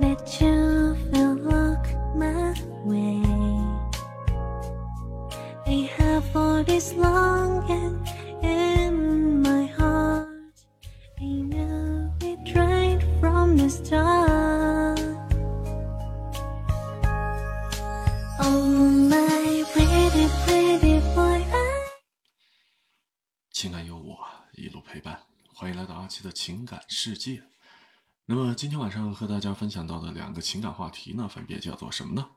Let you feel look my way. I have all this longing in my heart. I knew it right from the start. Oh my pretty pretty boy, 情感有我一路陪伴，欢迎来到阿奇的情感世界。那么今天晚上和大家分享到的两个情感话题呢，分别叫做什么呢？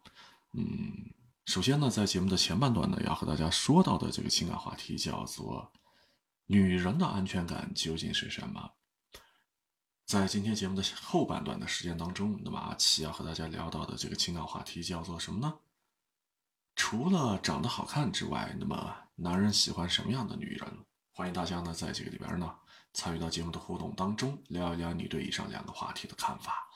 嗯，首先呢，在节目的前半段呢，要和大家说到的这个情感话题叫做女人的安全感究竟是什么？在今天节目的后半段的时间当中，那么阿奇要和大家聊到的这个情感话题叫做什么呢？除了长得好看之外，那么男人喜欢什么样的女人？欢迎大家呢在这个里边呢参与到节目的互动当中，聊一聊你对以上两个话题的看法。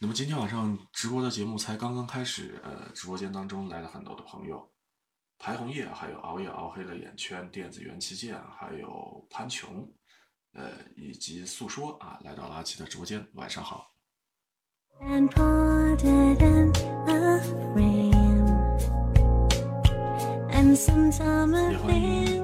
那么今天晚上直播的节目才刚刚开始，呃，直播间当中来了很多的朋友，排红叶，还有熬夜熬黑了眼圈，电子元器件，还有潘琼，呃，以及诉说啊，来到了阿奇的直播间，晚上好。and. And 也欢迎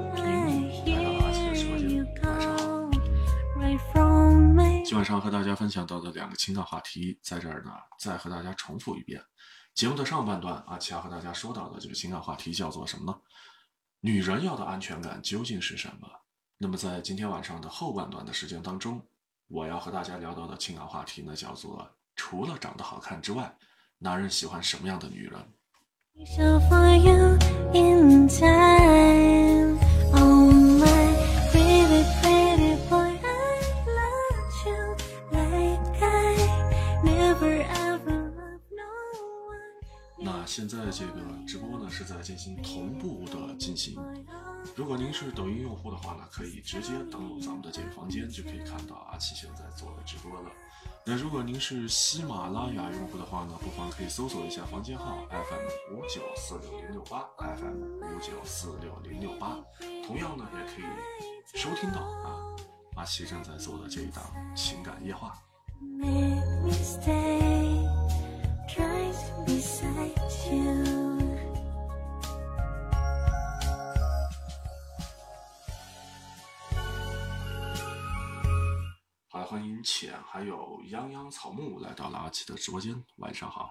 今晚上和大家分享到的两个情感话题，在这儿呢，再和大家重复一遍。节目的上半段，阿奇要和大家说到的这个情感话题叫做什么呢？女人要的安全感究竟是什么？那么在今天晚上的后半段的时间当中，我要和大家聊到的情感话题呢，叫做除了长得好看之外，男人喜欢什么样的女人？如果您是抖音用户的话呢，可以直接登录咱们的这个房间，就可以看到阿奇现在做的直播了。那如果您是喜马拉雅用户的话呢，不妨可以搜索一下房间号 FM 五九四六零六八 FM 五九四六零六八，同样呢也可以收听到啊阿奇正在做的这一档情感夜话。Make me stay 欢迎浅还有泱泱草木来到了阿奇的直播间，晚上好。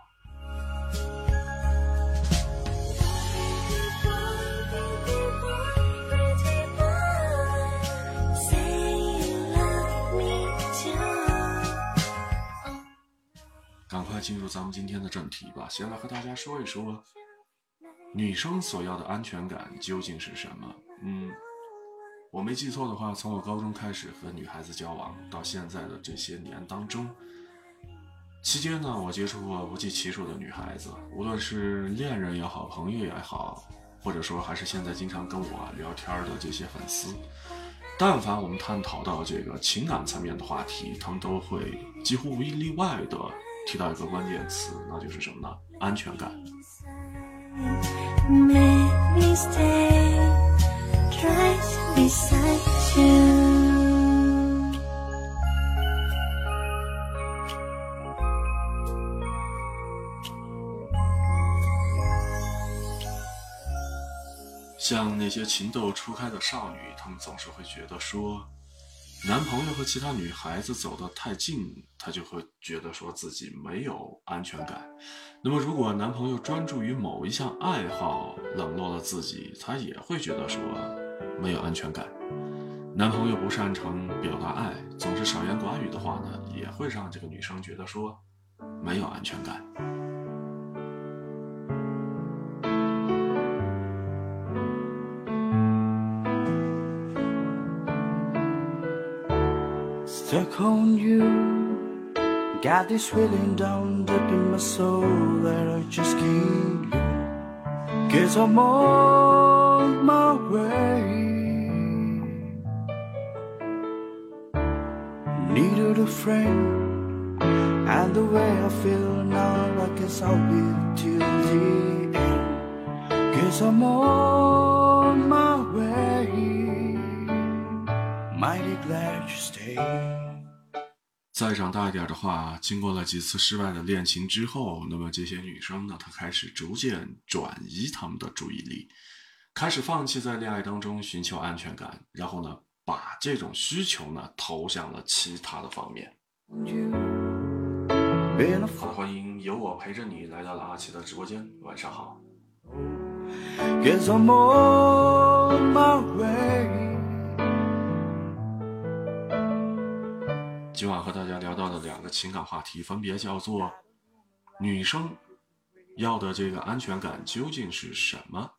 赶快进入咱们今天的正题吧。先来和大家说一说，女生所要的安全感究竟是什么？嗯，我没记错的话，从我高中开始和女孩子交往到现在的这些年当中，期间呢，我接触过不计其数的女孩子，无论是恋人也好，朋友也好，或者说还是现在经常跟我聊天的这些粉丝。但凡我们探讨到这个情感层面的话题，他们都会几乎无一例外的提到一个关键词，那就是什么呢？安全感。Make me stay right beside you. 像那些情窦初开的少女，她们总是会觉得说，男朋友和其他女孩子走得太近，她就会觉得说自己没有安全感。那么，如果男朋友专注于某一项爱好，冷落了自己，她也会觉得说没有安全感。男朋友不擅长表达爱，总是少言寡语的话呢，也会让这个女生觉得说没有安全感。Stuck on you. Got this feeling down deep in my soul that I just can't leave. Guess I'm on my way. Needed a friend, and the way I feel now, I guess I'll be till the end. Guess I'm on my way. Mighty glad you stay 再长大一点的话，经过了几次失败的恋情之后，那么这些女生呢，她开始逐渐转移她们的注意力，开始放弃在恋爱当中寻求安全感，然后呢，把这种需求呢投向了其他的方面。好的，欢迎有我陪着你来到了阿奇的直播间，晚上好。Guess I'm on my way. 今晚和大家聊到的两个情感话题，分别叫做女生要的这个安全感究竟是什么？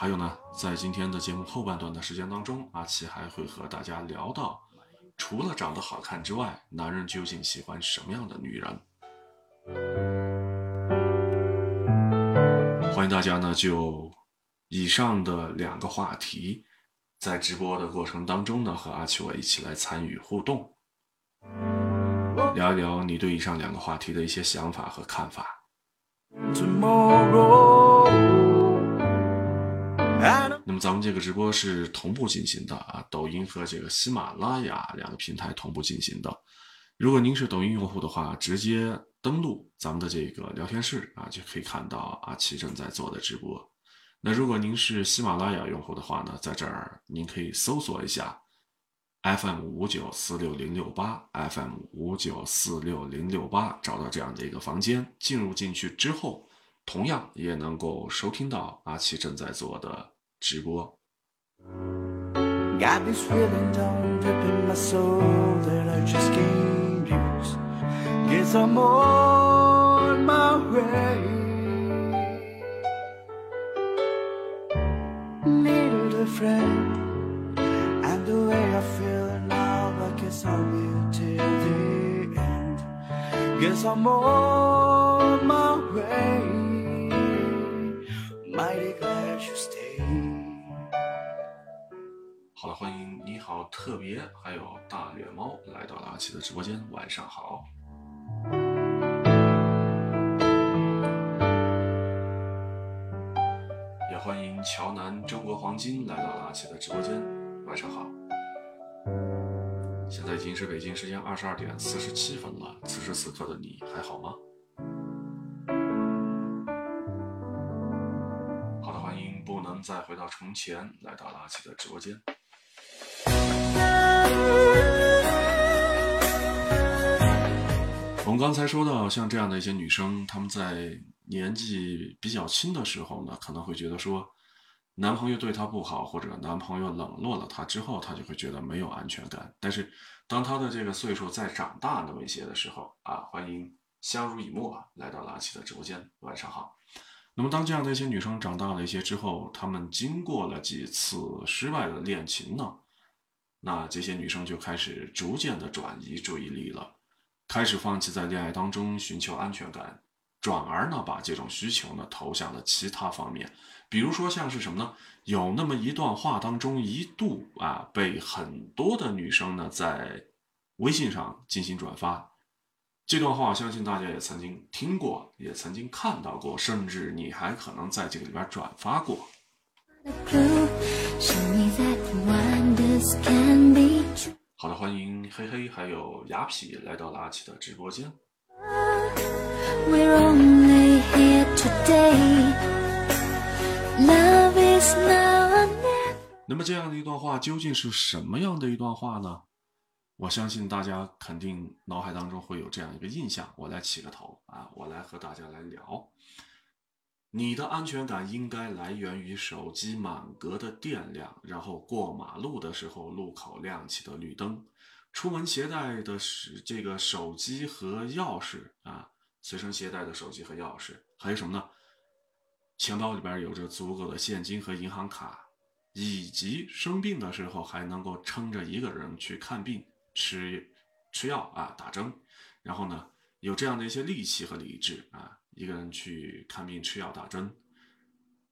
还有呢，在今天的节目后半段的时间当中，阿奇还会和大家聊到，除了长得好看之外，男人究竟喜欢什么样的女人？欢迎大家呢，就以上的两个话题，在直播的过程当中呢，和阿奇我一起来参与互动。聊一聊你对以上两个话题的一些想法和看法。那么咱们这个直播是同步进行的啊，抖音和这个喜马拉雅两个平台同步进行的。如果您是抖音用户的话，直接登录咱们的这个聊天室啊，就可以看到阿奇正在做的直播。那如果您是喜马拉雅用户的话呢，在这儿您可以搜索一下 FM 五九四六零六八 FM 五九四六零六八，找到这样的一个房间，进入进去之后，同样也能够收听到阿奇正在做的直播。got this feeling down deep in my soul that I just can't. Guess I'm on my way. Needed a friend, and the way I feel now, I guess I'll be till the end. Guess I'm on my way. Mighty glad you. 好了，欢迎你好特别，还有大脸猫来到了阿奇的直播间，晚上好。也欢迎乔南中国黄金来到了阿奇的直播间，晚上好。现在已经是北京时间二十二点四十七分了，此时此刻的你还好吗？好的，欢迎不能再回到从前来到了阿奇的直播间。我们刚才说到，像这样的一些女生，她们在年纪比较轻的时候呢，可能会觉得说，男朋友对她不好，或者男朋友冷落了她之后，她就会觉得没有安全感。但是，当她的这个岁数再长大那么一些的时候，啊，欢迎相濡以沫啊来到了阿奇的直播间，晚上好。那么，当这样的一些女生长大了一些之后，她们经过了几次失败的恋情呢，那这些女生就开始逐渐的转移注意力了，开始放弃在恋爱当中寻求安全感，转而呢把这种需求呢投向了其他方面，比如说像是什么呢？有那么一段话当中一度啊被很多的女生呢在微信上进行转发，这段话相信大家也曾经听过，也曾经看到过，甚至你还可能在这个里边转发过。好的，欢迎嘿嘿还有雅痞来到了阿奇的直播间。那么这样的一段话究竟是什么样的一段话呢？我相信大家肯定脑海当中会有这样一个印象。我来起个头啊，我来和大家来聊。你的安全感应该来源于手机满格的电量，然后过马路的时候路口亮起的绿灯，出门携带的是这个手机和钥匙啊，随身携带的手机和钥匙，还有什么呢？钱包里边有着足够的现金和银行卡，以及生病的时候还能够撑着一个人去看病、吃吃药啊、打针，然后呢有这样的一些力气和理智啊，一个人去看病、吃药、打针，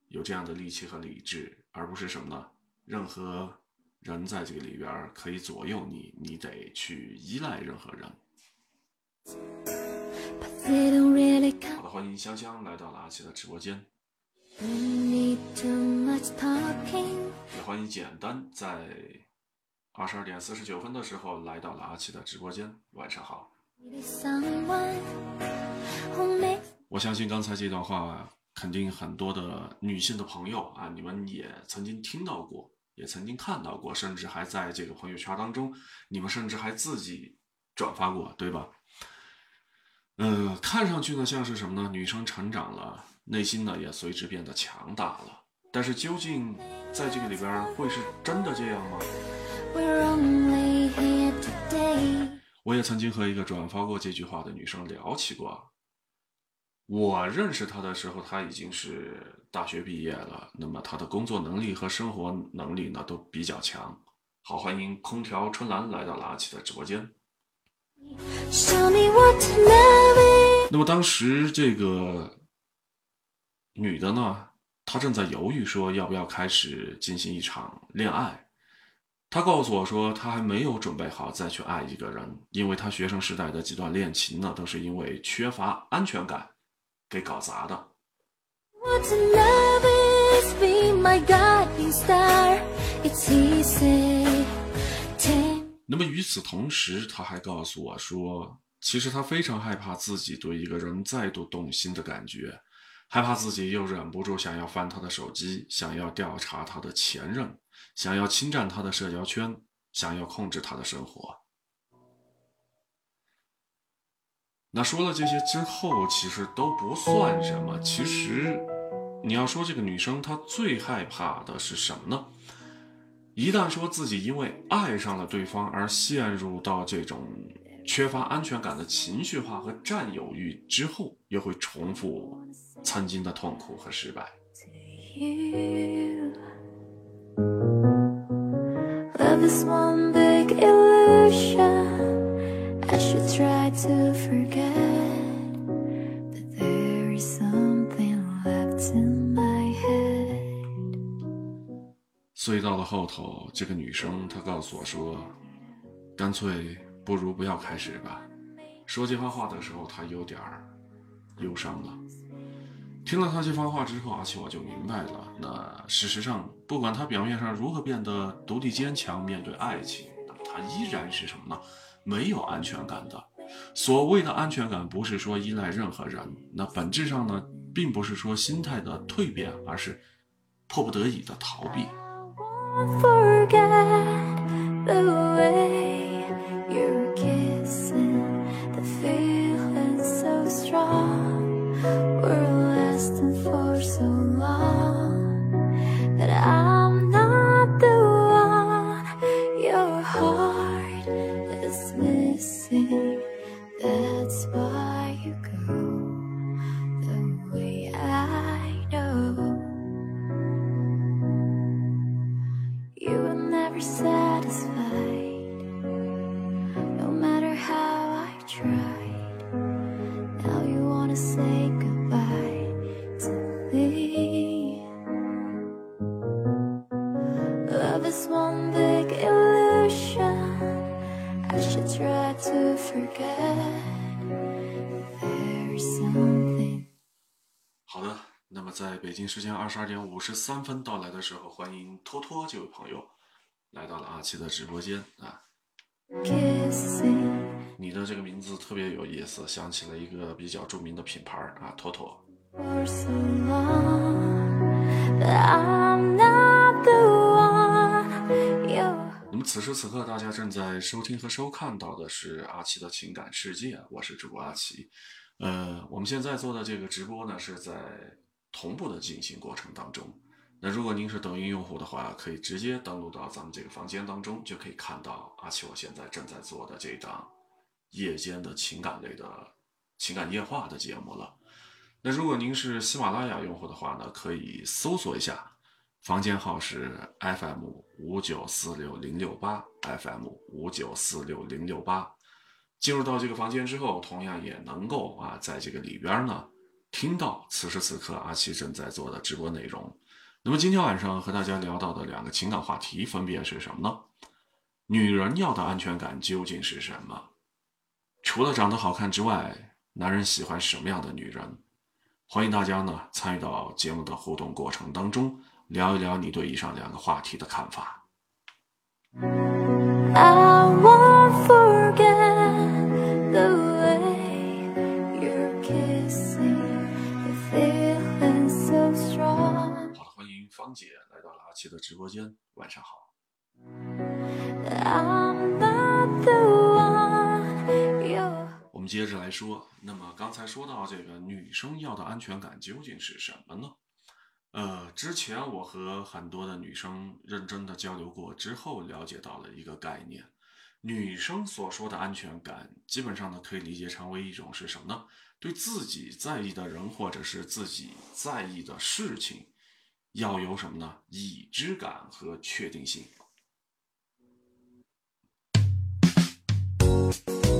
有这样的力气和理智，而不是什么呢？任何人在这个里边儿可以左右你，你得去依赖任何人。Really 好的，欢迎香香来到了阿奇的直播间.也欢迎简单在二十二点四十九分的时候来到了阿奇的直播间。晚上好。我相信刚才这段话，肯定很多的女性的朋友啊，你们也曾经听到过，也曾经看到过，甚至还在这个朋友圈当中，你们甚至还自己转发过，对吧？呃，看上去呢像是什么呢？女生成长了，内心呢也随之变得强大了。但是究竟在这个里边会是真的这样吗.我也曾经和一个转发过这句话的女生聊起过。我认识他的时候，他已经是大学毕业了，那么他的工作能力和生活能力呢都比较强。好，欢迎空调春兰来到了阿奇的直播间。那么当时这个女的呢，她正在犹豫说要不要开始进行一场恋爱。她告诉我说，她还没有准备好再去爱一个人，因为她学生时代的几段恋情呢，都是因为缺乏安全感给搞砸的。那么与此同时，他还告诉我说，其实他非常害怕自己对一个人再度动心的感觉，害怕自己又忍不住想要翻他的手机，想要调查他的前任，想要侵占他的社交圈，想要控制他的生活。那说了这些之后，其实都不算什么。其实，你要说这个女生她最害怕的是什么呢？一旦说自己因为爱上了对方而陷入到这种缺乏安全感的情绪化和占有欲之后，又会重复曾经的痛苦和失败。Love is one big illusion. I should try to forget, but there is something left in my head. 所以到了后头，这个女生她告诉我说：“干脆不如不要开始吧。”说这番话的时候，她有点儿忧伤了。听了她这番话之后，阿奇我就明白了。那事实上，不管她表面上如何变得独立坚强，面对爱情，那么她依然是什么呢？没有安全感的。所谓的安全感，不是说依赖任何人，那本质上呢，并不是说心态的蜕变，而是迫不得已的逃避。时间二十二点五十三分到来的时候，欢迎托托这位朋友来到了阿奇的直播间啊。你的这个名字特别有意思，想起了一个比较著名的品牌啊，托托。for so long that I'm not the one you 那么此时此刻，大家正在收听和收看到的是阿奇的情感世界，我是主播阿奇。呃，我们现在做的这个直播呢，是在同步的进行过程当中。那如果您是抖音用户的话，可以直接登录到咱们这个房间当中，就可以看到阿奇我现在正在做的这档夜间的情感类的情感夜话的节目了。那如果您是喜马拉雅用户的话呢，可以搜索一下，房间号是 FM 五九四六零六八 FM 五九四六零六八。进入到这个房间之后，同样也能够啊，在这个里边呢，听到此时此刻阿奇正在做的直播内容。那么今天晚上和大家聊到的两个情感话题分别是什么呢？女人要的安全感究竟是什么？除了长得好看之外，男人喜欢什么样的女人？欢迎大家呢参与到节目的互动过程当中，聊一聊你对以上两个话题的看法。姐来到了阿七的直播间，晚上好。我们接着来说，那么刚才说到这个女生要的安全感究竟是什么呢？呃，之前我和很多的女生认真的交流过之后，了解到了一个概念，女生所说的安全感，基本上呢可以理解成为一种是什么呢？对自己在意的人或者是自己在意的事情，要有什么呢？已知感和确定性。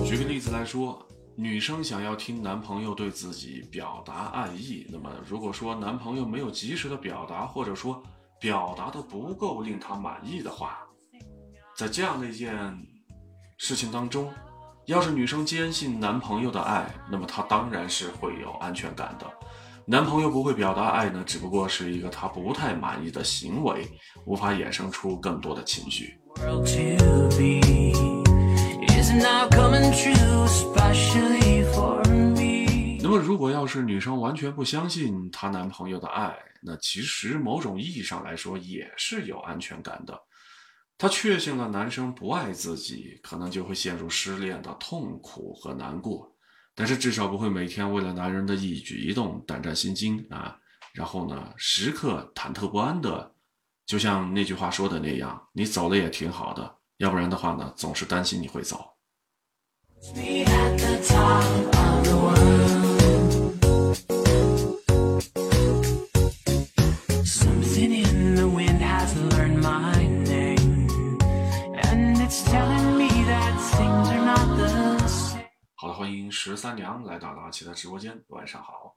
举个例子来说，女生想要听男朋友对自己表达爱意，那么如果说男朋友没有及时的表达，或者说表达的不够令她满意的话，在这样的一件事情当中，要是女生坚信男朋友的爱，那么她当然是会有安全感的。男朋友不会表达爱呢，只不过是一个他不太满意的行为，无法衍生出更多的情绪。那么，如果要是女生完全不相信她男朋友的爱，那其实某种意义上来说也是有安全感的。她确信了男生不爱自己，可能就会陷入失恋的痛苦和难过，但是至少不会每天为了男人的一举一动胆战心惊啊，然后呢，时刻忐忑不安的，就像那句话说的那样，你走了也挺好的，要不然的话呢，总是担心你会走。欢迎十三娘来到了阿奇的直播间，晚上好。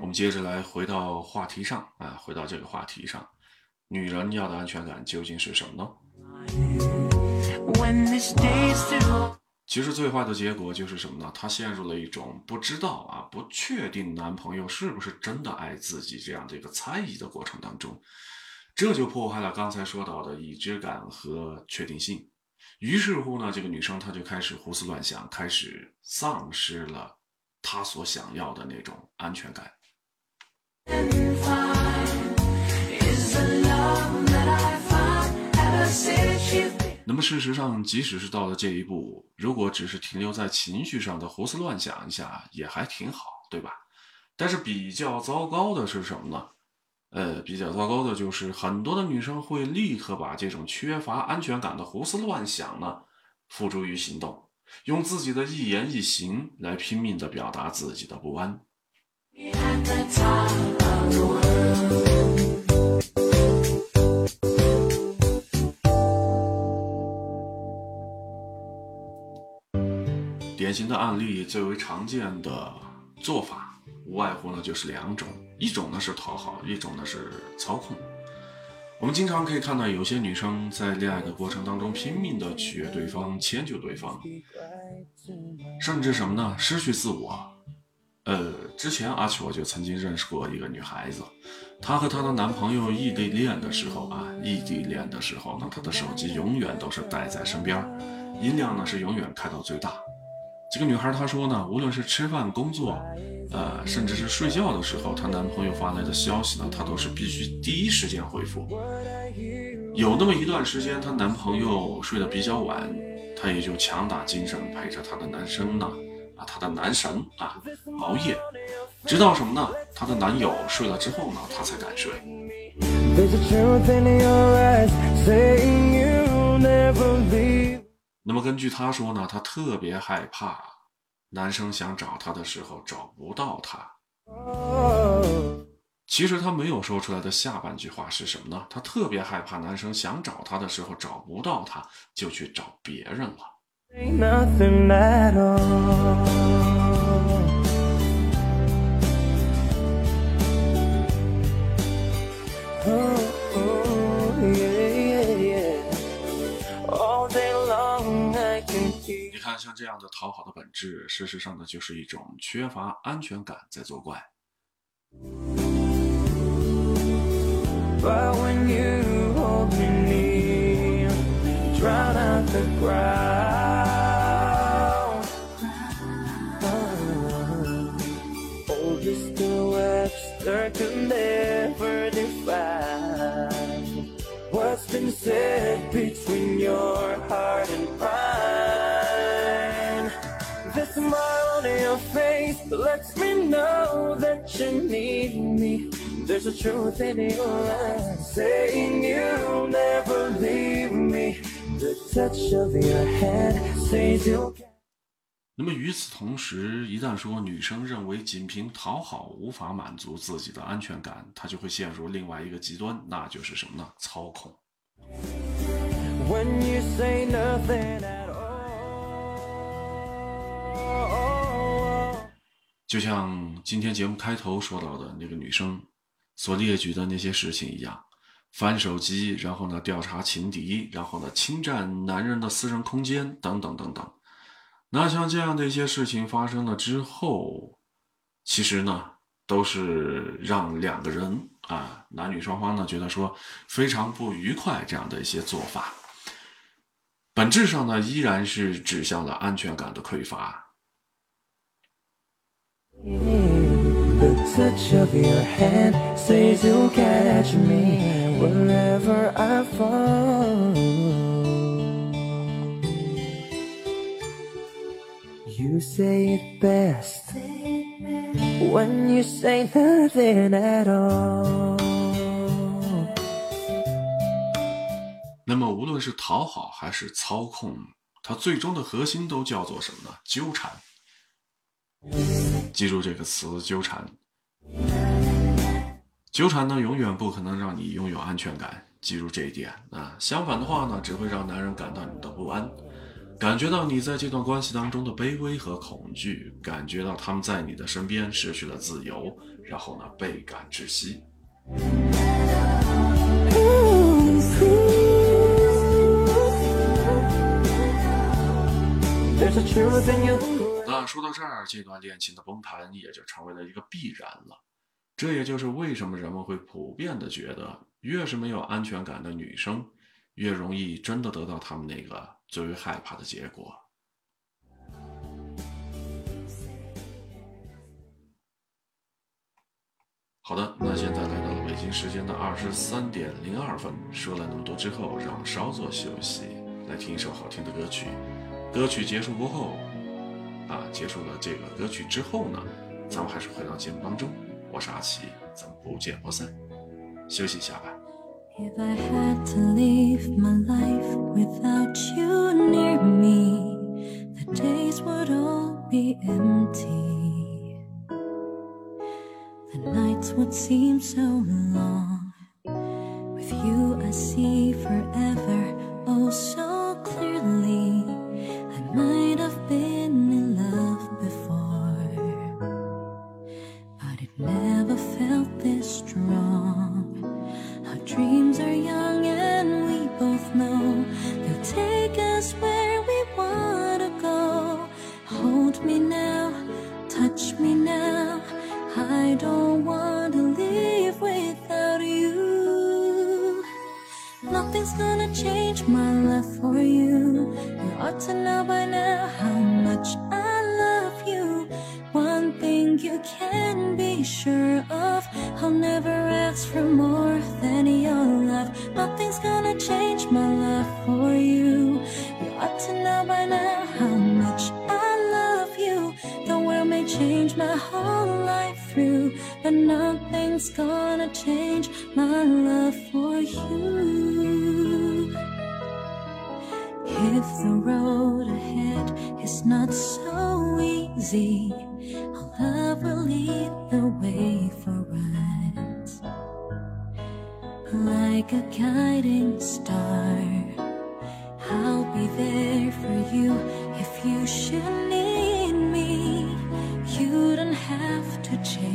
我们接着来回到话题上啊，回到这个话题上，女人要的安全感究竟是什么呢其实最坏的结果就是什么呢？她陷入了一种不知道啊、不确定男朋友是不是真的爱自己这样的一个猜疑的过程当中，这就破坏了刚才说到的已知感和确定性。于是乎呢，这个女生她就开始胡思乱想，开始丧失了她所想要的那种安全感。那么事实上，即使是到了这一步，如果只是停留在情绪上的胡思乱想一下，也还挺好，对吧？但是比较糟糕的是什么呢？呃，比较糟糕的就是很多的女生会立刻把这种缺乏安全感的胡思乱想呢付诸于行动，用自己的一言一行来拼命的表达自己的不安。典型的案例最为常见的做法，无外乎呢就是两种，一种呢是讨好，一种呢是操控。我们经常可以看到有些女生在恋爱的过程当中拼命的取悦对方，迁就对方，甚至什么呢？失去自我。呃，之前阿秋我就曾经认识过一个女孩子，她和她的男朋友异地恋的时候啊，异地恋的时候呢，她的手机永远都是带在身边，音量呢是永远开到最大。这个女孩她说呢，无论是吃饭、工作，呃，甚至是睡觉的时候，她男朋友发来的消息呢，她都是必须第一时间回复。有那么一段时间，她男朋友睡得比较晚，她也就强打精神陪着她的男生呢，啊，她的男神啊熬夜，直到什么呢？她的男友睡了之后呢，她才敢睡。There's a truth in your eyes saying you never leave. 那么根据她说呢，她特别害怕男生想找她的时候找不到她。其实她没有说出来的下半句话是什么呢？她特别害怕男生想找她的时候找不到她，就去找别人了。看，像这样的讨好的本质，事实上呢，就是一种缺乏安全感在作怪。But when you hold me near you're not the ground what's been said between your heart and mine. The smile on your face lets me know that you need me. There's a truth in your eyes saying you'll never leave me. The touch of your hand says you'll. 那么与此同时，一旦说女生认为仅凭讨好无法满足自己的安全感，她就会陷入另外一个极端，那就是什么呢？操控。When you say nothing 就像今天节目开头说到的那个女生所列举的那些事情一样，翻手机，然后呢调查情敌，然后呢侵占男人的私人空间，等等等等。那像这样的一些事情发生了之后，其实呢都是让两个人啊男女双方呢觉得说非常不愉快这样的一些做法，本质上呢依然是指向了安全感的匮乏。The touch of your hand says you'll catch me wherever I fall. You say it best when you say nothing at all. 那么，无论是讨好还是操控，它最终的核心都叫做什么呢？纠缠。记住这个词“纠缠”。纠缠呢，永远不可能让你拥有安全感，记住这一点啊。相反的话呢，只会让男人感到你的不安，感觉到你在这段关系当中的卑微和恐惧，感觉到他们在你的身边失去了自由，然后呢，倍感窒息。说到这儿，这段恋情的崩盘也就成为了一个必然了。这也就是为什么人们会普遍的觉得，越是没有安全感的女生，越容易真的得到他们那个最为害怕的结果。好的，那现在来到了北京时间的二十三点零二分。说了那么多之后，让我们稍作休息，来听一首好听的歌曲。歌曲结束过后，啊，结束了这个歌曲之后呢，咱们还是回到节目当中。我是阿奇，咱们不见不散。休息一下吧。If I had to live my life without you near me, the days would all be empty. The nights would seem so long. With you, I see forever oh so ought to know by now how much I love you. One thing you can be sure of, I'll never ask for more than your love. Nothing's gonna change my love for you. You ought to know by now how much I love you. The world may change my whole life through, but nothing's gonna change my love for you. If the road ahead is not so easy, our love will lead the way for us. Like a guiding star, I'll be there for you if you should need me. You don't have to change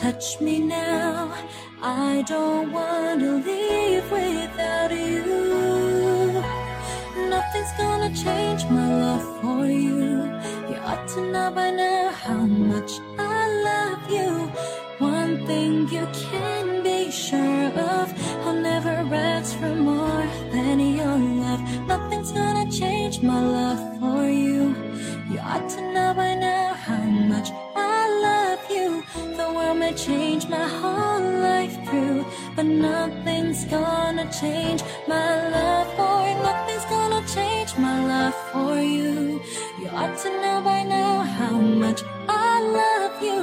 touch me now. I don't want to leave without you. Nothing's gonna change my love for you. You ought to know by now how much I love you. One thing you can be sure of, I'll never ask for more than your love. Nothing's gonna change my love for you. You ought to know by now change my love for you. Nothing's gonna change my love for you. You ought to know by now how much I love you.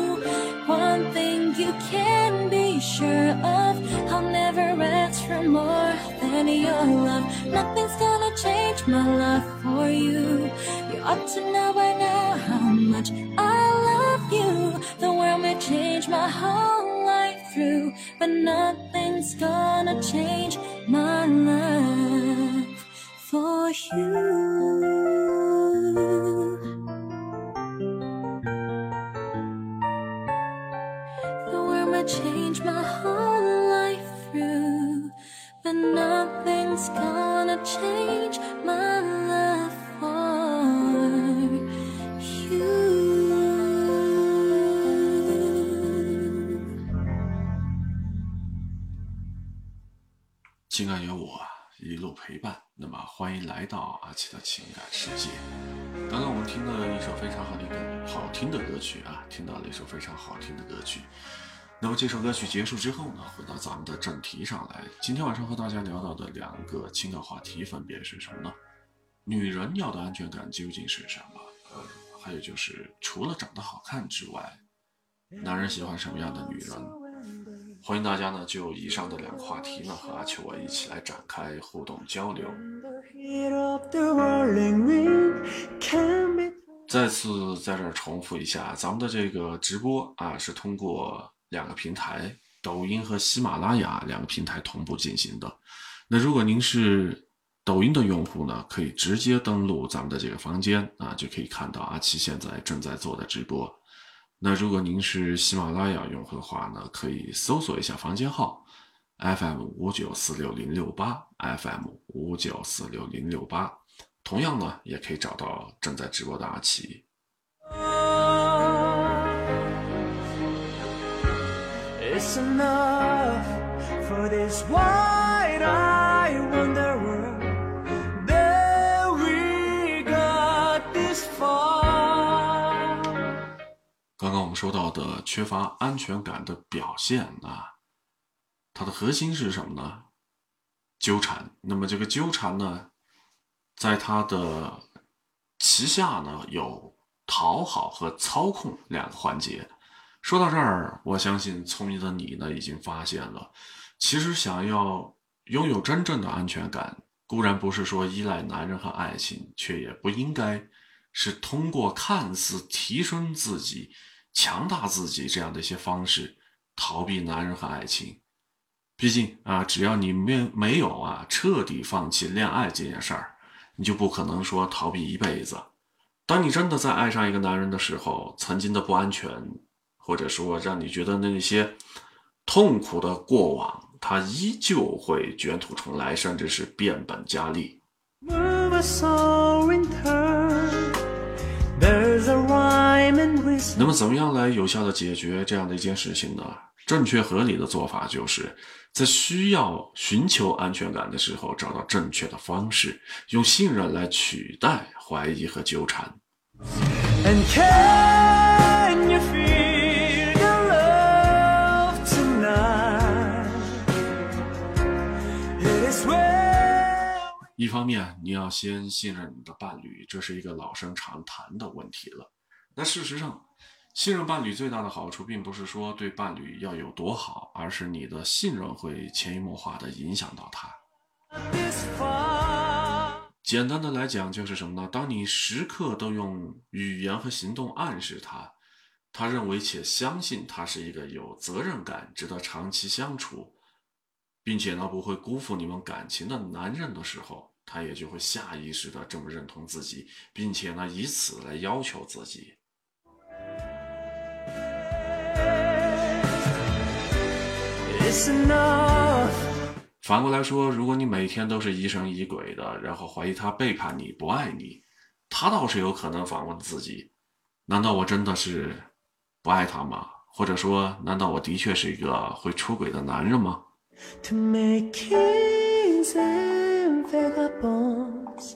One thing you can be sure of, I'll never ask for more than your love. Nothing's gonna change my love for you. You ought to know by now how much I love you. The world may change my whole life through, but nothing's gonna change for you. The world might change my whole life through, but nothing's gonna change my love for you. 情感有我 一路陪伴，那么欢迎来到阿奇的情感世界。刚刚我们听了一首非常好的好听的歌曲啊，听到了一首非常好听的歌曲。那么这首歌曲结束之后呢，回到咱们的正题上来。今天晚上和大家聊到的两个情感话题分别是什么呢？女人要的安全感究竟是什么？呃，还有就是除了长得好看之外，男人喜欢什么样的女人？欢迎大家呢就以上的两个话题呢和阿秋我一起来展开互动交流。再次在这儿重复一下，咱们的这个直播啊是通过两个平台，抖音和喜马拉雅两个平台同步进行的。那如果您是抖音的用户呢，可以直接登录咱们的这个房间啊，就可以看到阿奇现在正在做的直播。那如果您是喜马拉雅用户的话呢，可以搜索一下房间号 FM 五九四六零六八 FM 五九四六零六八，同样呢也可以找到正在直播的阿奇。It's enough for this wide-eyed wonder. 刚刚我们说到的缺乏安全感的表现啊，它的核心是什么呢？纠缠。那么这个纠缠呢，在它的旗下呢有讨好和操控两个环节。说到这儿，我相信聪明的你呢已经发现了，其实想要拥有真正的安全感，固然不是说依赖男人和爱情，却也不应该是通过看似提升自己、强大自己这样的一些方式逃避男人和爱情。毕竟啊，只要你没没有啊彻底放弃恋爱这件事儿，你就不可能说逃避一辈子。当你真的在爱上一个男人的时候，曾经的不安全，或者说让你觉得那些痛苦的过往，它依旧会卷土重来，甚至是变本加厉。那么，怎么样来有效的解决这样的一件事情呢？正确合理的做法就是在需要寻求安全感的时候，找到正确的方式，用信任来取代怀疑和纠缠。And can you feel 一方面，你要先信任你的伴侣，这是一个老生常谈的问题了。那事实上，信任伴侣最大的好处，并不是说对伴侣要有多好，而是你的信任会潜移默化的影响到他。简单的来讲，就是什么呢？当你时刻都用语言和行动暗示他，他认为且相信他是一个有责任感、值得长期相处，并且呢不会辜负你们感情的男人的时候他也就会下意识的这么认同自己并且呢以此来要求自己。反过来说如果你每天都是疑神疑鬼的然后怀疑他背叛你不爱你他倒是有可能反问自己难道我真的是不爱他吗？或者说难道我的确是一个会出轨的男人吗？To make kings and vagabonds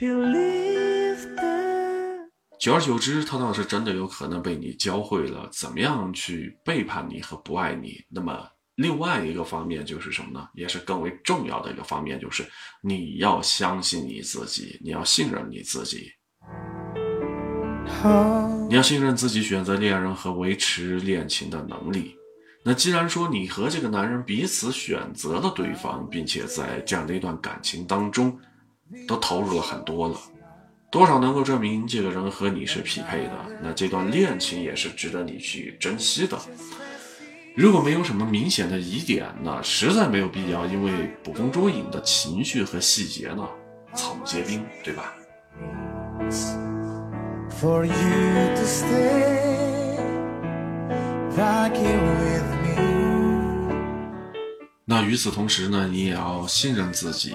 believe that 久而久之，他倒是真的有可能被你教会了怎么样去背叛你和不爱你。那么，另外一个方面就是什么呢？也是更为重要的一个方面，就是你要相信你自己，你要信任你自己，oh, 你要信任自己选择恋人和维持恋情的能力。那既然说你和这个男人彼此选择了对方，并且在这样的一段感情当中都投入了很多了，多少能够证明这个人和你是匹配的，那这段恋情也是值得你去珍惜的。如果没有什么明显的疑点，那实在没有必要因为捕风捉影的情绪和细节呢草木皆兵，对吧？for you to stay back here with. 那与此同时呢，你也要信任自己，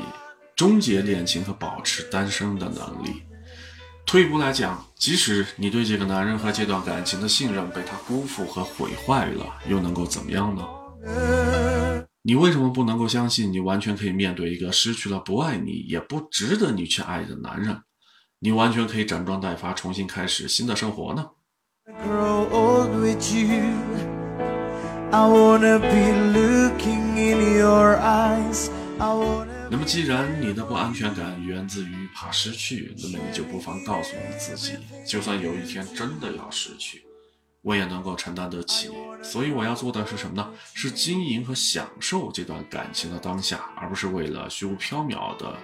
终结恋情和保持单身的能力。退一步来讲，即使你对这个男人和这段感情的信任被他辜负和毁坏了，又能够怎么样呢？你为什么不能够相信你完全可以面对一个失去了不爱你也不值得你去爱的男人？你完全可以整装待发，重新开始新的生活呢？I wanna be looking in your eyes. I wanna 那么，既然你的不安全感源自于怕失去，那么你就不妨告诉你自己，就算有一天真的要失去，我也能够承担得起。所以我要做的是什么呢？是经营和享受这段感情的当下，而不是为了虚无缥缈的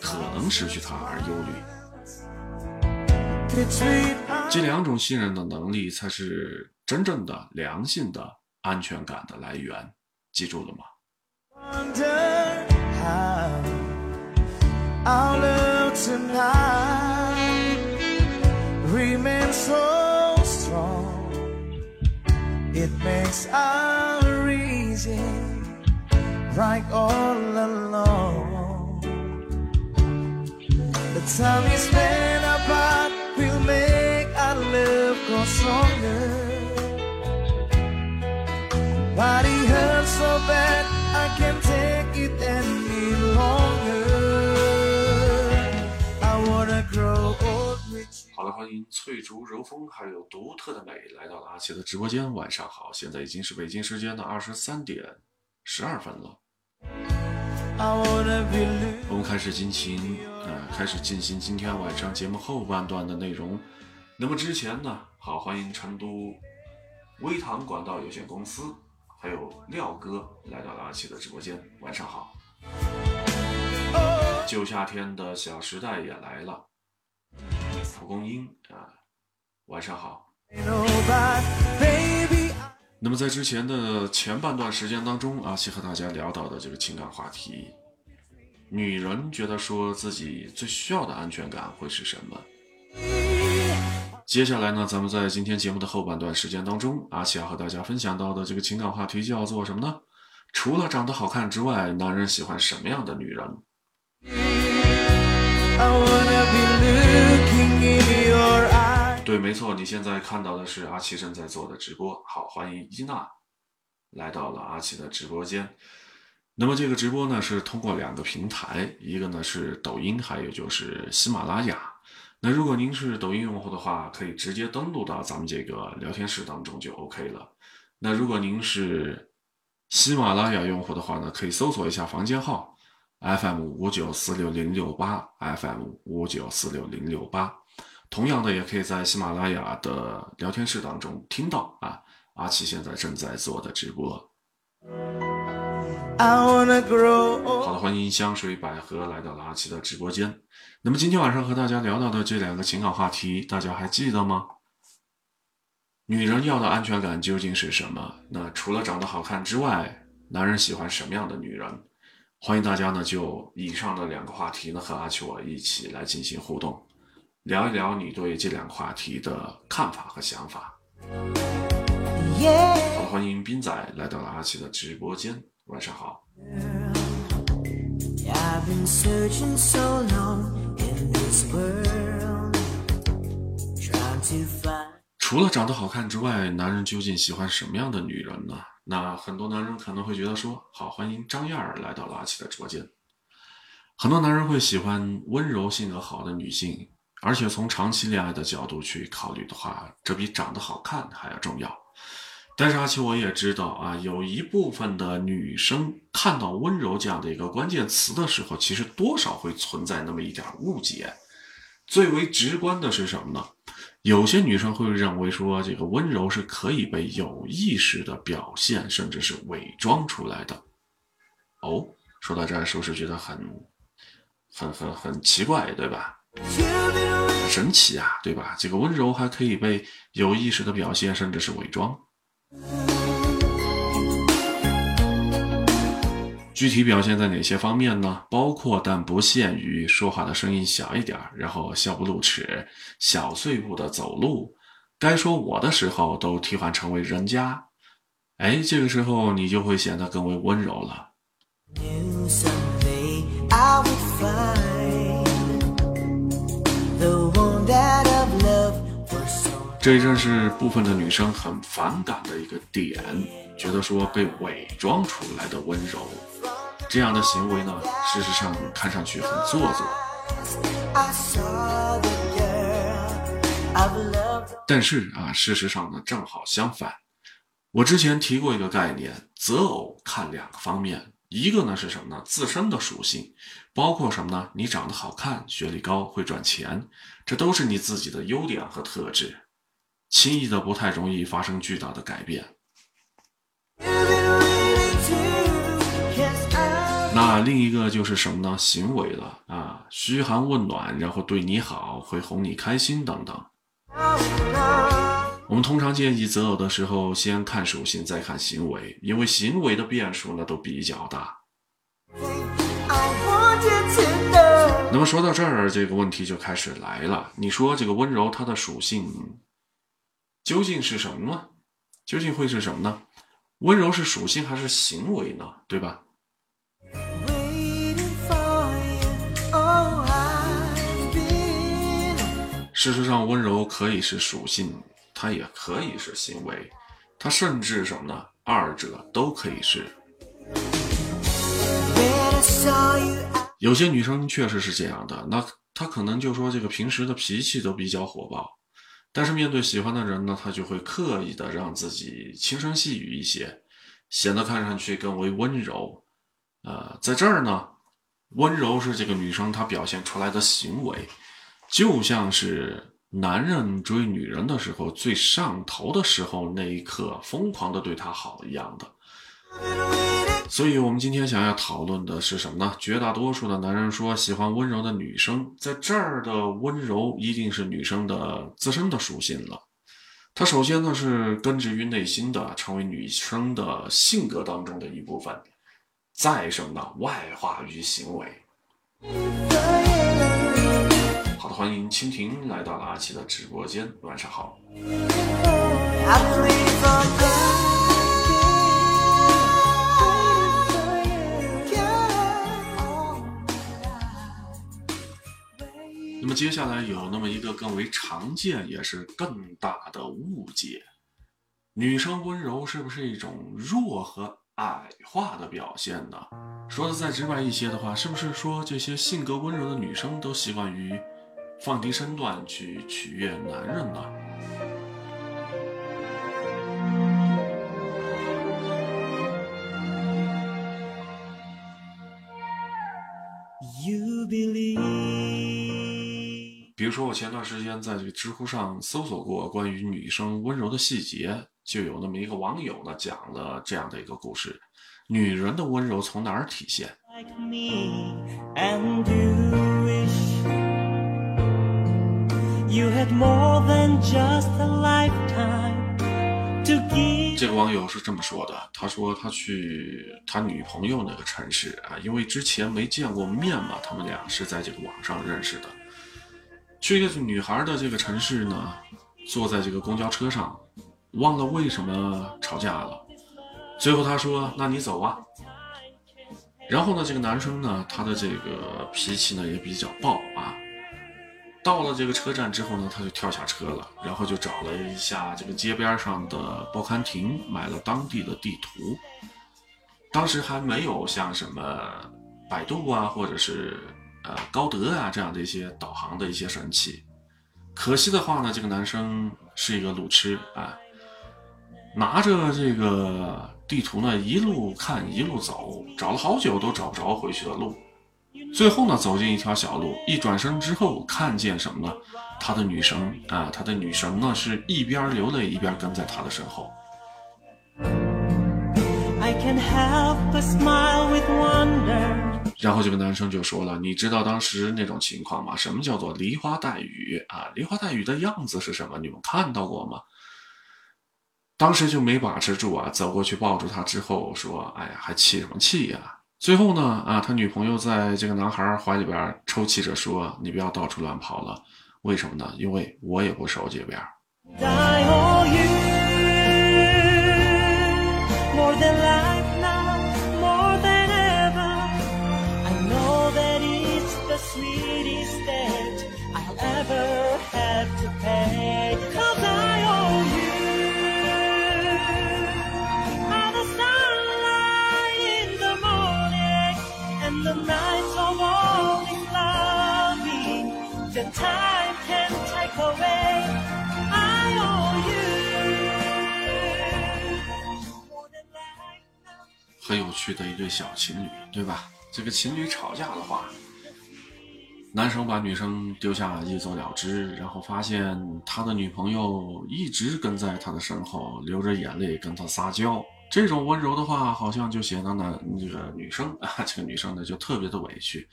可能失去它而忧虑。这两种信任的能力，才是真正的良性的安全感的来源。记住了吗？wonder how our love tonight remains so strong. It makes our reason right all along. The time we spend apart will make our love grow stronger. Hurts so bad I can't take it any longer. I wanna grow old with you. 好了，欢迎翠竹柔风还有独特的美来到了阿奇的直播间。晚上好，现在已经是北京时间的二十三点十二分了。我们开始进行呃，开始进行今天晚上节目后半段的内容。那么之前呢，好欢迎成都微糖管道有限公司还有廖哥来到了阿奇的直播间。晚上好。旧夏天的小时代也来了，蒲公英啊、晚上好。那么在之前的前半段时间当中，阿奇和大家聊到的这个情感话题，女人觉得说自己最需要的安全感会是什么？接下来呢，咱们在今天节目的后半段时间当中，阿奇要和大家分享到的这个情感话题叫做什么呢？除了长得好看之外，男人喜欢什么样的女人？对，没错，你现在看到的是阿奇正在做的直播。好，欢迎伊娜来到了阿奇的直播间。那么这个直播呢是通过两个平台，一个呢是抖音，还有就是喜马拉雅。那如果您是抖音用户的话，可以直接登录到咱们这个聊天室当中就 OK 了。那如果您是喜马拉雅用户的话呢，可以搜索一下房间号 FM 五九四六零六八 FM 五九四六零六八。同样的，也可以在喜马拉雅的聊天室当中听到啊，阿奇现在正在做的直播。I wanna grow 好的，欢迎香水百合来到了阿奇的直播间。那么今天晚上和大家聊到的这两个情感话题，大家还记得吗？女人要的安全感究竟是什么？那除了长得好看之外，男人喜欢什么样的女人？欢迎大家呢就以上的两个话题呢和阿奇我一起来进行互动，聊一聊你对这两个话题的看法和想法。好的，欢迎斌仔来到了阿奇的直播间，晚上好。除了长得好看之外，男人究竟喜欢什么样的女人呢？那很多男人可能会觉得说，好，欢迎张燕儿来到了阿奇的直播间。很多男人会喜欢温柔、性格好的女性，而且从长期恋爱的角度去考虑的话，这比长得好看还要重要。但是阿奇我也知道啊，有一部分的女生看到温柔这样的一个关键词的时候，其实多少会存在那么一点误解。最为直观的是什么呢？有些女生会认为说，这个温柔是可以被有意识的表现，甚至是伪装出来的。哦，说到这儿，是不是觉得很、很、很、很奇怪，对吧？很神奇啊，对吧？这个温柔还可以被有意识的表现，甚至是伪装。具体表现在哪些方面呢？包括但不限于说话的声音小一点，然后笑不露齿，小碎步的走路，该说我的时候都替换成为人家。哎，这个时候你就会显得更为温柔了。So 这正是部分的女生很反感的一个点，觉得说被伪装出来的温柔，这样的行为呢，事实上看上去很做作。但是啊，事实上呢，正好相反。我之前提过一个概念，择偶看两个方面，一个呢是什么呢？自身的属性，包括什么呢？你长得好看、学历高、会赚钱，这都是你自己的优点和特质，轻易的不太容易发生巨大的改变。那另一个就是什么呢？行为了啊，嘘寒问暖，然后对你好，会哄你开心等等。我们通常建议择偶的时候，先看属性，再看行为，因为行为的变数呢都比较大。那么说到这儿，这个问题就开始来了。你说这个温柔它的属性究竟是什么呢？究竟会是什么呢？温柔是属性还是行为呢？对吧？Waiting for you. Oh, I've been 事实上，温柔可以是属性，它也可以是行为，它甚至什么呢？二者都可以是。有些女生确实是这样的，那她可能就说这个平时的脾气都比较火爆，但是面对喜欢的人呢，她就会刻意的让自己轻声细语一些，显得看上去更为温柔。呃，在这儿呢，温柔是这个女生她表现出来的行为，就像是男人追女人的时候最上头的时候那一刻疯狂的对她好一样的。所以，我们今天想要讨论的是什么呢？绝大多数的男人说喜欢温柔的女生，在这儿的温柔一定是女生的自身的属性了。它首先呢是根植于内心的，成为女生的性格当中的一部分，再什么呢？外化于行为。好的，欢迎蜻蜓来到了阿奇的直播间，晚上好。那么接下来有那么一个更为常见，也是更大的误解：女生温柔是不是一种弱和矮化的表现呢？说的再直白一些的话，是不是说这些性格温柔的女生都习惯于放低身段去取悦男人呢？如说，我前段时间在这个知乎上搜索过关于女生温柔的细节，就有那么一个网友呢讲了这样的一个故事：女人的温柔从哪儿体现.这个网友是这么说的，他说他去他女朋友那个城市啊，因为之前没见过面嘛，他们俩是在这个网上认识的。去这个女孩的这个城市呢，坐在这个公交车上，忘了为什么吵架了。最后他说：“那你走啊。”然后呢，这个男生呢，他的这个脾气呢也比较暴啊。到了这个车站之后呢，他就跳下车了，然后就找了一下这个街边上的报刊亭，买了当地的地图。当时还没有像什么百度啊，或者是呃高德啊这样的一些导航的一些神器。可惜的话呢，这个男生是一个路痴啊，拿着这个地图呢，一路看一路走，找了好久都找不着回去的路。最后呢，走进一条小路，一转身之后，看见什么呢？他的女神啊，他的女神呢，是一边流泪一边跟在他的身后。I can help but smile with wonder. 然后这个男生就说了：“你知道当时那种情况吗？什么叫做梨花带雨啊？梨花带雨的样子是什么？你们看到过吗？”当时就没把持住啊，走过去抱住他之后说：“哎呀，还气什么气呀？”最后呢，啊，他女朋友在这个男孩怀里边抽泣着说：“你不要到处乱跑了，为什么呢？因为我也不熟这边。”很有趣的一对小情侣，对吧？这个情侣吵架的话，男生把女生丢下一走了之，然后发现他的女朋友一直跟在他的身后，流着眼泪跟他撒娇。这种温柔的话，好像就显得呢，这个女生 啊，这个女生呢就特别的委屈。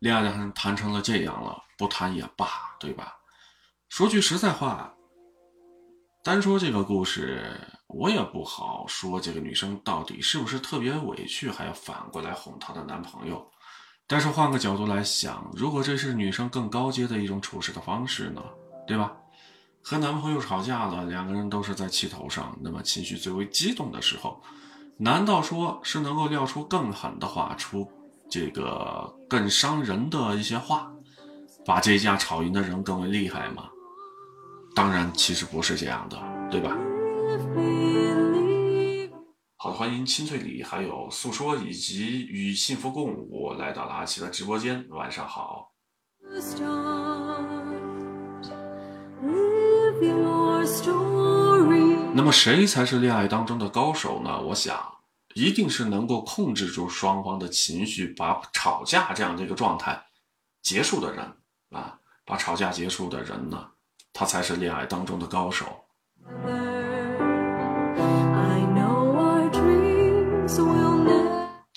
恋爱谈谈成了这样了，不谈也罢，对吧？说句实在话，单说这个故事，我也不好说这个女生到底是不是特别委屈，还要反过来哄她的男朋友。但是换个角度来想，如果这是女生更高阶的一种处事的方式呢，对吧？和男朋友吵架了，两个人都是在气头上，那么情绪最为激动的时候，难道说是能够撂出更狠的话，出这个更伤人的一些话，把这一架吵赢的人更为厉害吗？当然，其实不是这样的，对吧？好的，欢迎清脆里，还有诉说以及与幸福共舞来到了阿奇的直播间，晚上好。那么谁才是恋爱当中的高手呢？我想，一定是能够控制住双方的情绪，把吵架这样的一个状态结束的人啊，把吵架结束的人呢，他才是恋爱当中的高手。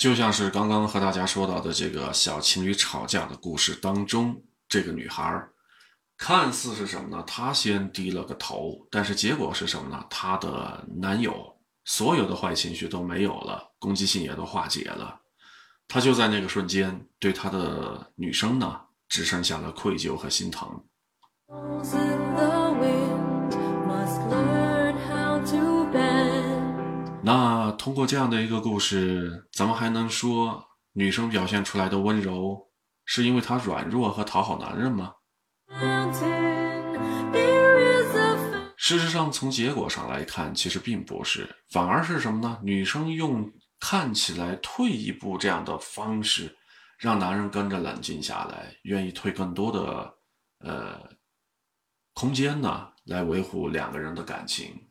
就像是刚刚和大家说到的这个小情侣吵架的故事当中，这个女孩儿看似是什么呢？她先低了个头，但是结果是什么呢？她的男友所有的坏情绪都没有了，攻击性也都化解了，她就在那个瞬间对她的女生呢，只剩下了愧疚和心疼。那通过这样的一个故事，咱们还能说女生表现出来的温柔，是因为她软弱和讨好男人吗？事实上，从结果上来看，其实并不是，反而是什么呢？女生用看起来退一步这样的方式，让男人跟着冷静下来，愿意退更多的呃空间呢，来维护两个人的感情。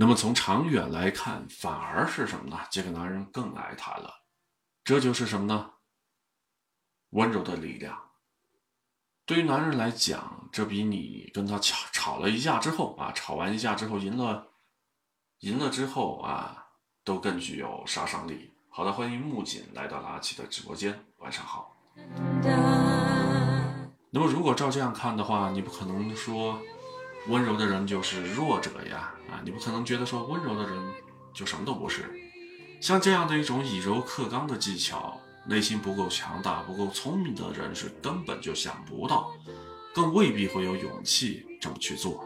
那么从长远来看，反而是什么呢？这个男人更爱她了，这就是什么呢？温柔的力量。对于男人来讲，这比你跟他吵吵了一架之后啊，吵完一架之后赢了，赢了之后啊，都更具有杀伤力。好的，欢迎木槿来到了阿奇的直播间，晚上好。那么如果照这样看的话，你不可能说温柔的人就是弱者呀，啊，你不可能觉得说温柔的人就什么都不是。像这样的一种以柔克刚的技巧，内心不够强大、不够聪明的人是根本就想不到，更未必会有勇气这么去做。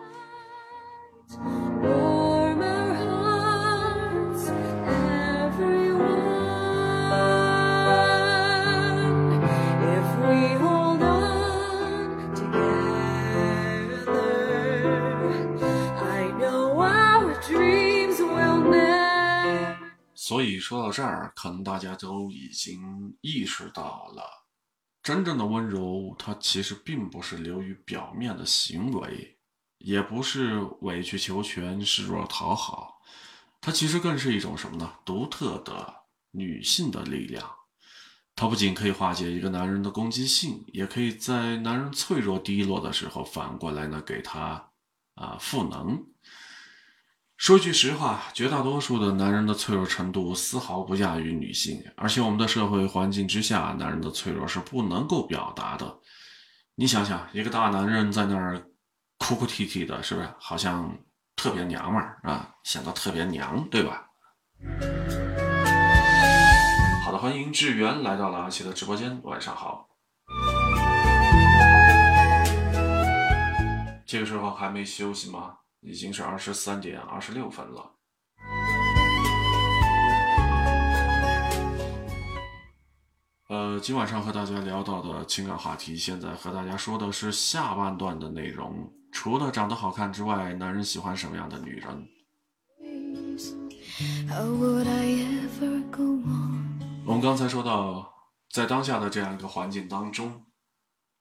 所以说到这儿，可能大家都已经意识到了，真正的温柔，它其实并不是流于表面的行为，也不是委曲求全、示弱讨好，它其实更是一种什么呢？独特的女性的力量。它不仅可以化解一个男人的攻击性，也可以在男人脆弱低落的时候，反过来呢给他啊、赋能。说句实话，绝大多数的男人的脆弱程度丝毫不亚于女性，而且我们的社会环境之下，男人的脆弱是不能够表达的。你想想，一个大男人在那儿哭哭啼啼的，是不是好像特别娘们儿啊？显得特别娘，对吧？好的，欢迎志源来到了阿奇的直播间，晚上好。这个时候还没休息吗？已经是二十三点二十六分了。呃，今晚上和大家聊到的情感话题，现在和大家说的是下半段的内容。除了长得好看之外，男人喜欢什么样的女人?我们刚才说到，在当下的这样一个环境当中，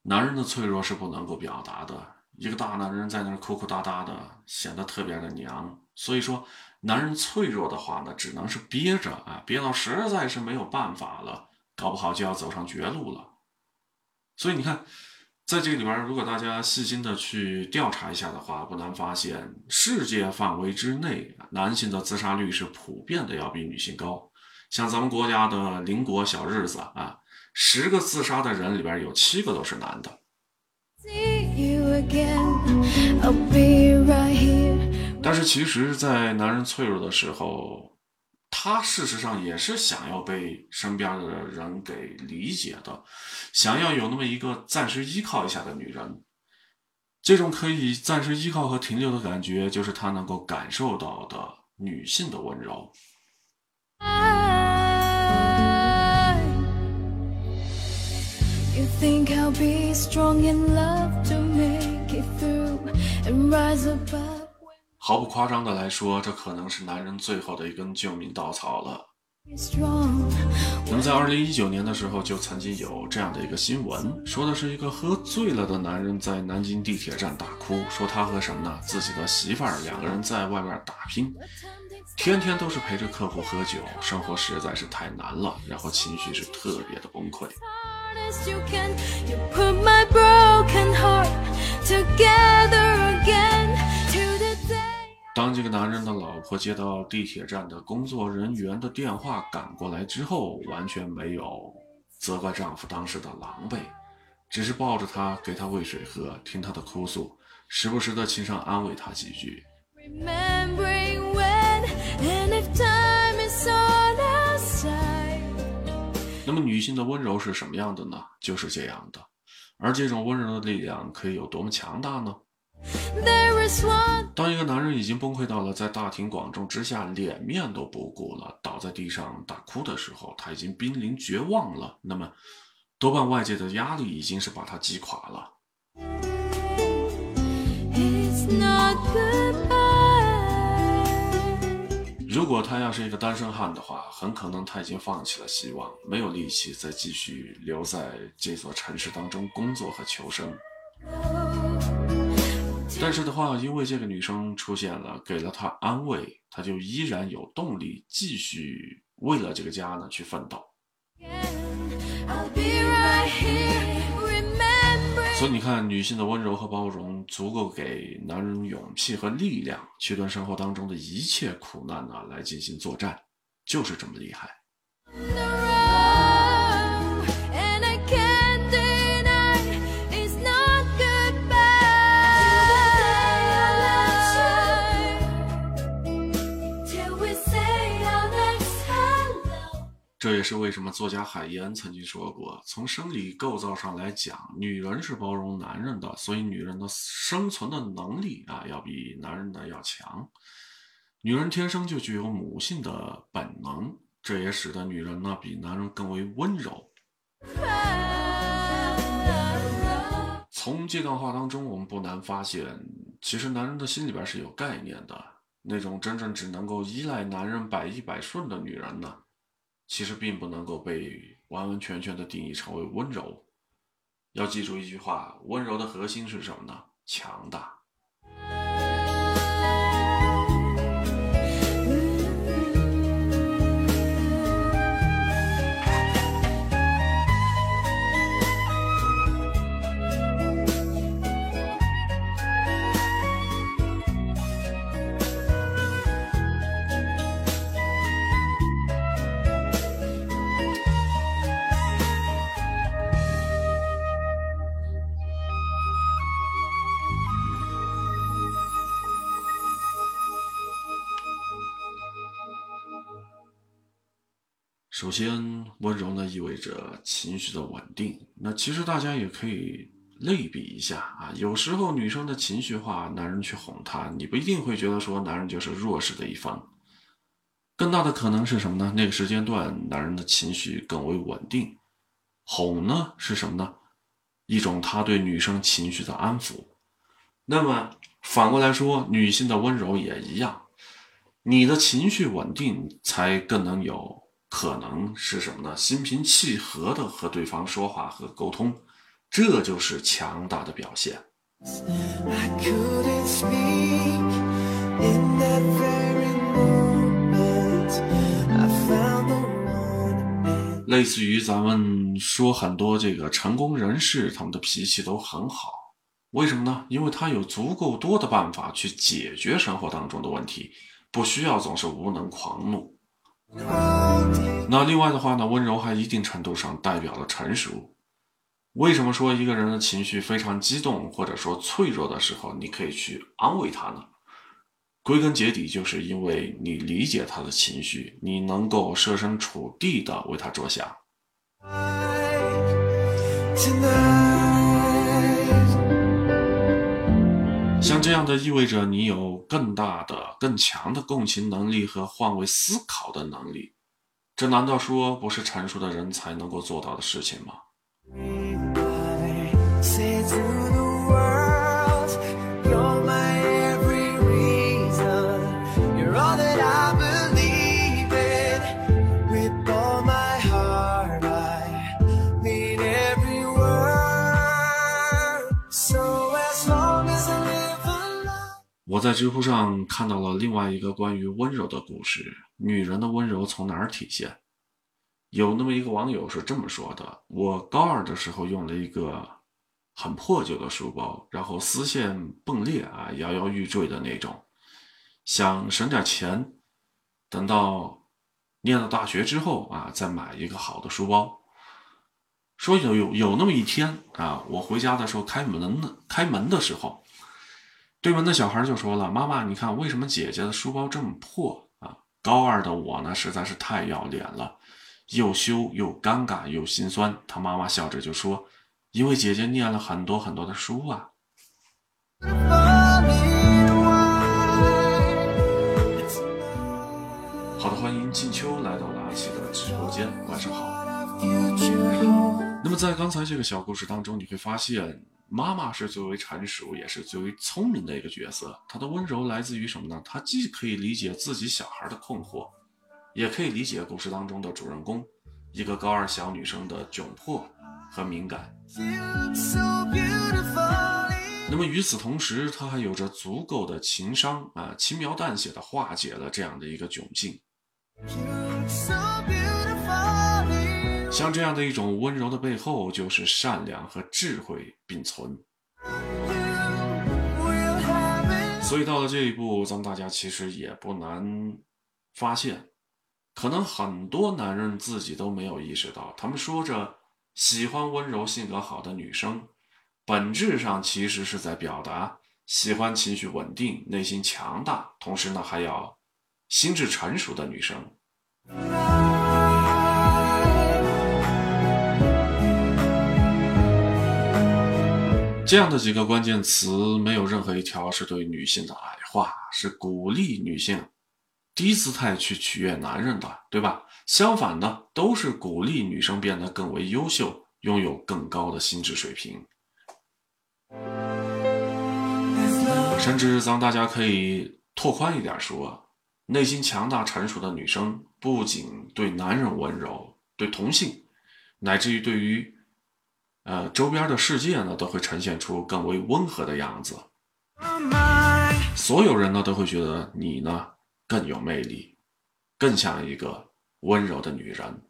男人的脆弱是不能够表达的。一个大男人在那儿哭哭哒哒的，显得特别的娘。所以说，男人脆弱的话呢，只能是憋着啊，憋到实在是没有办法了，搞不好就要走上绝路了。所以你看，在这里边，如果大家细心的去调查一下的话，不难发现，世界范围之内，男性的自杀率是普遍的要比女性高。像咱们国家的邻国小日子啊，十个自杀的人里边有七个都是男的。但是其实，在男人脆弱的时候，他事实上也是想要被身边的人给理解的，想要有那么一个暂时依靠一下的女人。这种可以暂时依靠和停留的感觉，就是他能够感受到的女性的温柔。You think I'll be strong in love to make 毫不夸张的来说，这可能是男人最后的一根救命稻草了。那么在二零一九年的时候，就曾经有这样的一个新闻，说的是一个喝醉了的男人在南京地铁站大哭，说他和什么呢？自己的媳妇儿两个人在外面打拼，天天都是陪着客户喝酒，生活实在是太难了，然后情绪是特别的崩溃。Hard as you can, you put my broken heart together again to the day. 当这个男人的老婆接到地铁站的工作人员的电话赶过来之后，完全没有责怪丈夫当时的狼狈，只是抱着他给他喂水喝，听他的哭诉，时不时的轻声安慰他几句。Remembering when and if time 那么女性的温柔是什么样的呢？就是这样的。而这种温柔的力量可以有多么强大呢？There is one 当一个男人已经崩溃到了在大庭广众之下脸面都不顾了，倒在地上大哭的时候，他已经濒临绝望了。那么，多半外界的压力已经是把他击垮了。It's not. 如果他要是一个单身汉的话，很可能他已经放弃了希望，没有力气再继续留在这座城市当中工作和求生。但是的话，因为这个女生出现了，给了他安慰，他就依然有动力继续为了这个家呢去奋斗。I'll be right here. 所以你看，女性的温柔和包容，足够给男人勇气和力量，去跟生活当中的一切苦难呢来进行作战，就是这么厉害。这也是为什么作家海岩曾经说过，从生理构造上来讲，女人是包容男人的，所以女人的生存的能力啊，要比男人的要强。女人天生就具有母性的本能，这也使得女人呢比男人更为温柔。从这段话当中，我们不难发现，其实男人的心里边是有概念的。那种真正只能够依赖男人百依百顺的女人呢，其实并不能够被完完全全的定义成为温柔。要记住一句话：温柔的核心是什么呢？强大。首先，温柔呢意味着情绪的稳定。那其实大家也可以类比一下啊，有时候女生的情绪化，男人去哄她，你不一定会觉得说男人就是弱势的一方。更大的可能是什么呢？那个时间段，男人的情绪更为稳定。哄呢是什么呢？一种他对女生情绪的安抚。那么反过来说，女性的温柔也一样，你的情绪稳定，才更能有。可能是什么呢？心平气和的和对方说话和沟通，这就是强大的表现。类似于咱们说很多这个成功人士，他们的脾气都很好，为什么呢？因为他有足够多的办法去解决生活当中的问题，不需要总是无能狂怒。那另外的话呢，温柔还一定程度上代表了成熟。为什么说一个人的情绪非常激动或者说脆弱的时候，你可以去安慰他呢？归根结底，就是因为你理解他的情绪，你能够设身处地的为他着想。像这样的意味着你有更大的、更强的共情能力和换位思考的能力，这难道说不是成熟的人才能够做到的事情吗？在知乎上看到了另外一个关于温柔的故事。女人的温柔从哪儿体现？有那么一个网友是这么说的：我高二的时候用了一个很破旧的书包，然后丝线崩裂啊，摇摇欲坠的那种，想省点钱，等到念了大学之后啊，再买一个好的书包。说有有有那么一天啊，我回家的时候开门呢，开门的时候。对门的小孩就说了：“妈妈，你看为什么姐姐的书包这么破啊？”高二的我呢，实在是太要脸了，又羞又尴尬又心酸。他妈妈笑着就说：“因为姐姐念了很多很多的书啊。”好的，欢迎静秋来到了阿奇的直播间，晚上好。那么在刚才这个小故事当中，你会发现。妈妈是最为成熟，也是最为聪明的一个角色。她的温柔来自于什么呢？她既可以理解自己小孩的困惑，也可以理解故事当中的主人公一个高二小女生的窘迫和敏感。那么与此同时，她还有着足够的情商啊，轻描淡写的化解了这样的一个窘境。像这样的一种温柔的背后，就是善良和智慧并存。所以到了这一步，咱们大家其实也不难发现，可能很多男人自己都没有意识到，他们说着喜欢温柔、性格好的女生，本质上其实是在表达喜欢情绪稳定、内心强大，同时呢还要心智成熟的女生。这样的几个关键词，没有任何一条是对女性的矮化，是鼓励女性低姿态去取悦男人的，对吧？相反的，都是鼓励女生变得更为优秀，拥有更高的心智水平。甚至咱大家可以拓宽一点说，内心强大成熟的女生，不仅对男人温柔，对同性，乃至于对于呃周边的世界呢，都会呈现出更为温和的样子。所有人呢都会觉得你呢更有魅力，更像一个温柔的女人。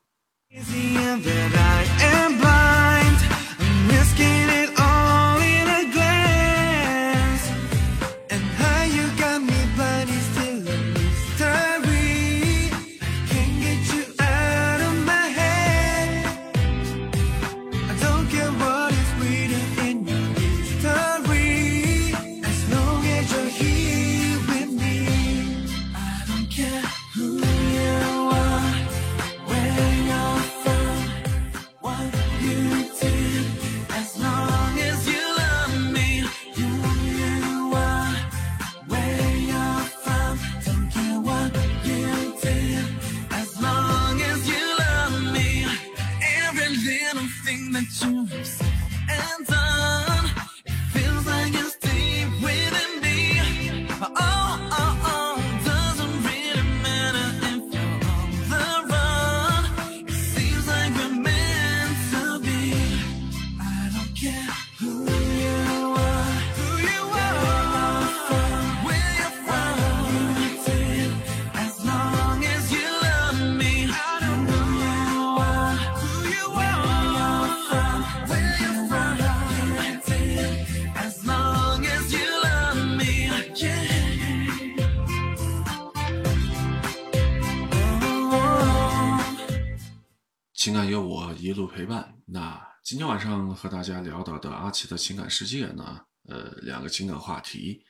一路陪伴。那今天晚上和大家聊到的阿奇的情感世界呢，呃，两个情感话题：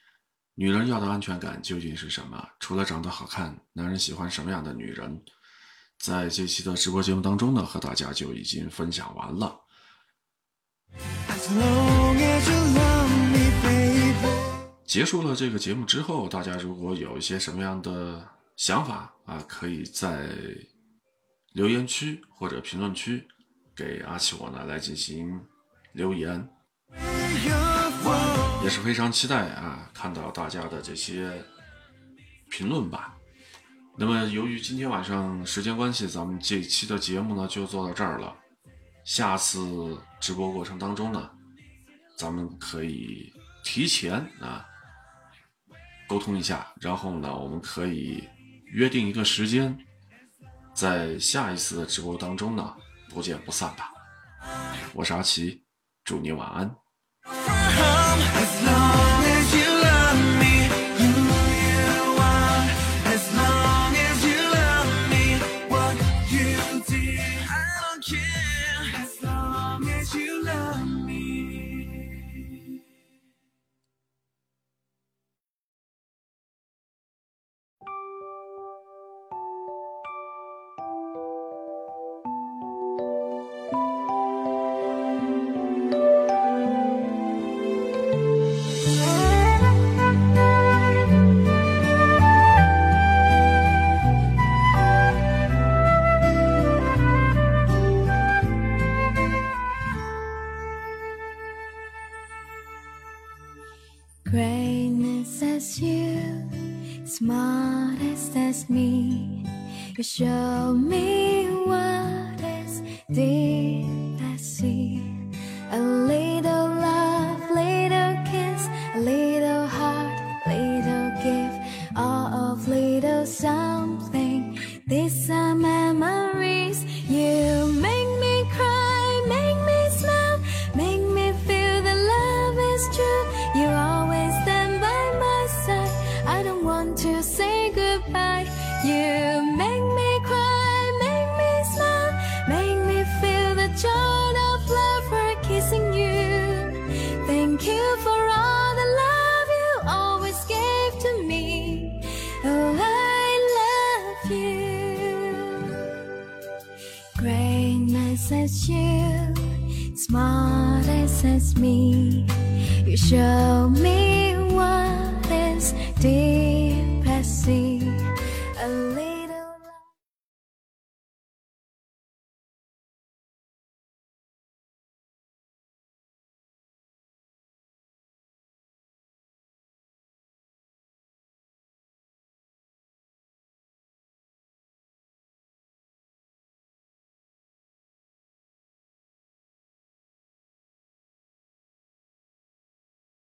女人要的安全感究竟是什么？除了长得好看，男人喜欢什么样的女人？在这期的直播节目当中呢，和大家就已经分享完了。结束了这个节目之后，大家如果有一些什么样的想法啊，可以在留言区或者评论区给阿奇我呢来进行留言，也是非常期待啊看到大家的这些评论吧。那么由于今天晚上时间关系，咱们这期的节目呢就做到这儿了。下次直播过程当中呢，咱们可以提前啊沟通一下，然后呢，我们可以约定一个时间，在下一次的直播当中呢，不见不散吧。我是阿奇，祝你晚安。